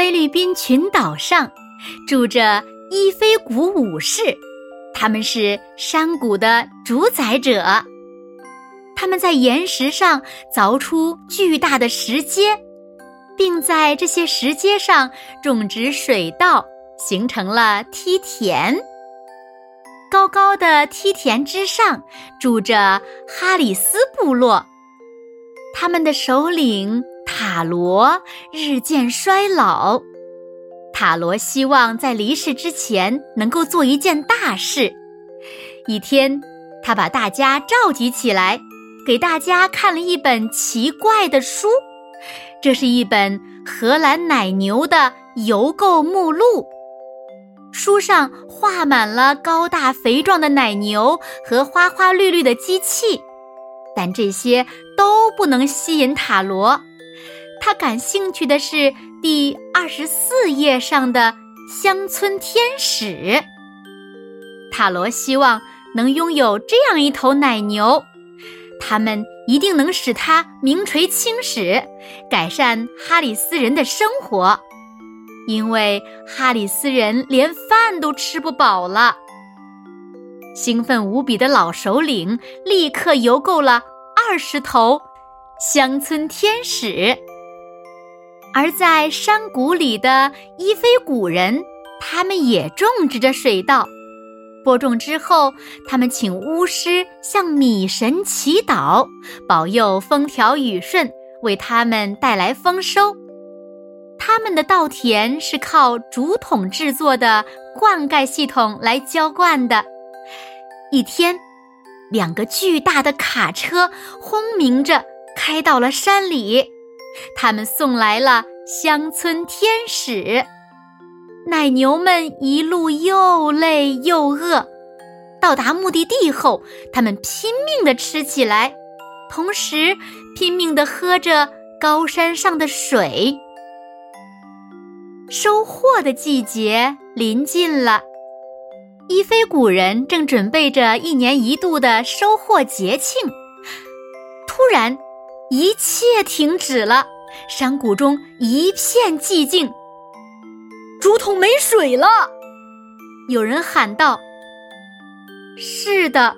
菲律宾群岛上，住着伊菲谷武士，他们是山谷的主宰者。他们在岩石上凿出巨大的石阶，并在这些石阶上种植水稻，形成了梯田。高高的梯田之上，住着哈里斯部落，他们的首领。塔罗日渐衰老，塔罗希望在离世之前能够做一件大事。一天，他把大家召集起来，给大家看了一本奇怪的书。这是一本荷兰奶牛的邮购目录，书上画满了高大肥壮的奶牛和花花绿绿的机器，但这些都不能吸引塔罗。他感兴趣的是第二十四页上的乡村天使。塔罗希望能拥有这样一头奶牛，他们一定能使它名垂青史，改善哈里斯人的生活。因为哈里斯人连饭都吃不饱了。兴奋无比的老首领立刻邮购了二十头乡村天使。而在山谷里的伊菲谷人，他们也种植着水稻。播种之后，他们请巫师向米神祈祷，保佑风调雨顺，为他们带来丰收。他们的稻田是靠竹筒制作的灌溉系统来浇灌的。一天，两个巨大的卡车轰鸣着开到了山里。他们送来了乡村天使，奶牛们一路又累又饿。到达目的地后，他们拼命地吃起来，同时拼命地喝着高山上的水。收获的季节临近了，伊菲古人正准备着一年一度的收获节庆。突然。一切停止了，山谷中一片寂静。竹筒没水了，有人喊道：“是的，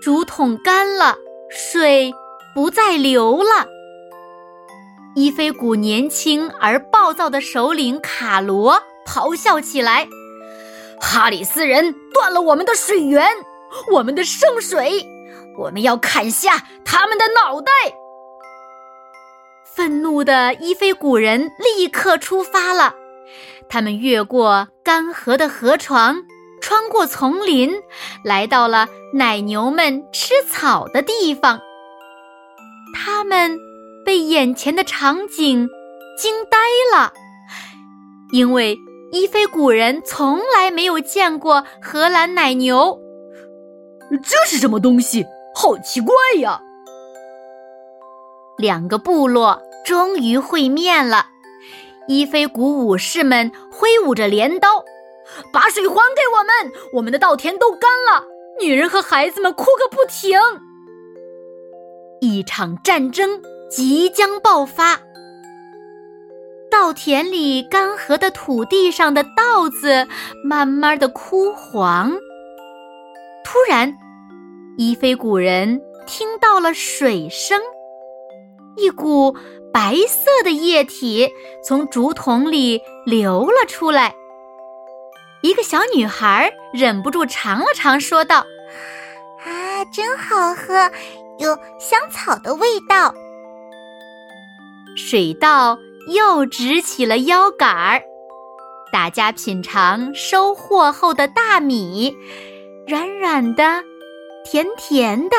竹筒干了，水不再流了。”伊菲谷年轻而暴躁的首领卡罗咆哮起来：“哈里斯人断了我们的水源，我们的圣水，我们要砍下他们的脑袋！”愤怒的伊菲古人立刻出发了。他们越过干涸的河床，穿过丛林，来到了奶牛们吃草的地方。他们被眼前的场景惊呆了，因为伊菲古人从来没有见过荷兰奶牛。这是什么东西？好奇怪呀！两个部落终于会面了。伊菲谷武士们挥舞着镰刀，把水还给我们！我们的稻田都干了，女人和孩子们哭个不停。一场战争即将爆发。稻田里干涸的土地上的稻子慢慢的枯黄。突然，伊菲谷人听到了水声。一股白色的液体从竹筒里流了出来。一个小女孩忍不住尝了尝，说道：“啊，真好喝，有香草的味道。”水稻又直起了腰杆儿。大家品尝收获后的大米，软软的，甜甜的。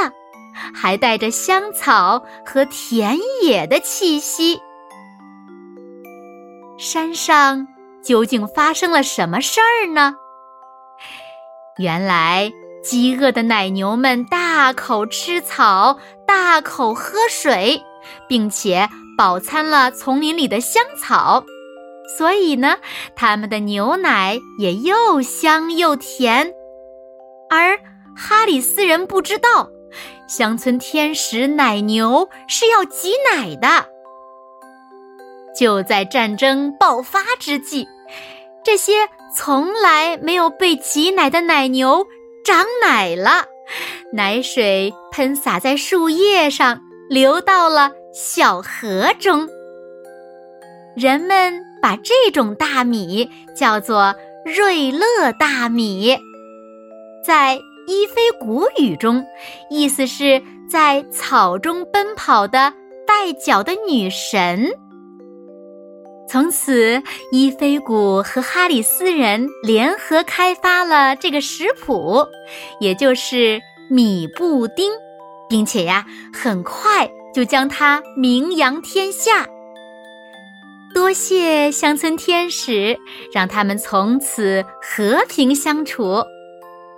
还带着香草和田野的气息，山上究竟发生了什么事儿呢？原来，饥饿的奶牛们大口吃草，大口喝水，并且饱餐了丛林里的香草，所以呢，它们的牛奶也又香又甜。而哈里斯人不知道，乡村天使奶牛是要挤奶的。就在战争爆发之际，这些从来没有被挤奶的奶牛长奶了，奶水喷洒在树叶上，流到了小河中。人们把这种大米叫做瑞乐大米，在伊菲古语中，意思是在草中奔跑的带脚的女神。从此，伊菲古和哈里斯人联合开发了这个食谱，也就是米布丁，并且呀，很快就将它名扬天下。多谢乡村天使，让他们从此和平相处。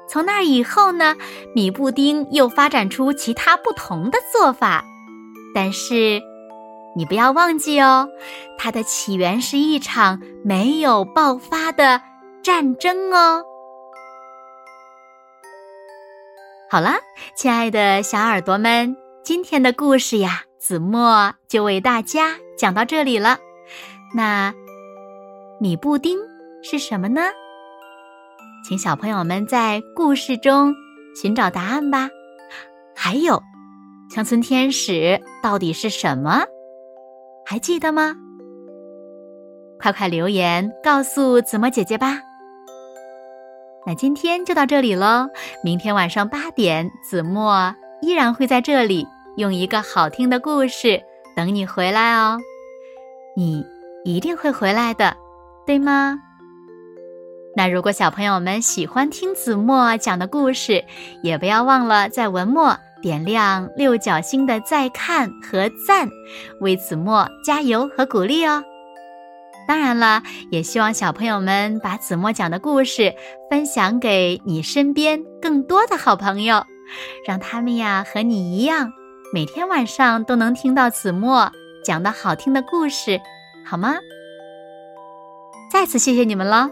从那以后呢，米布丁又发展出其他不同的做法，但是。你不要忘记哦，它的起源是一场没有爆发的战争哦。好了，亲爱的小耳朵们，今天的故事呀，子墨就为大家讲到这里了。那米布丁是什么呢？请小朋友们在故事中寻找答案吧。还有，乡村天使到底是什么？还记得吗？快快留言告诉子墨姐姐吧。那今天就到这里喽，明天晚上八点，子墨依然会在这里用一个好听的故事等你回来哦。你一定会回来的，对吗？那如果小朋友们喜欢听子墨讲的故事，也不要忘了在文末。点亮六角星的再看和赞，为子墨加油和鼓励哦！当然了，也希望小朋友们把子墨讲的故事分享给你身边更多的好朋友，让他们呀和你一样，每天晚上都能听到子墨讲的好听的故事，好吗？再次谢谢你们喽！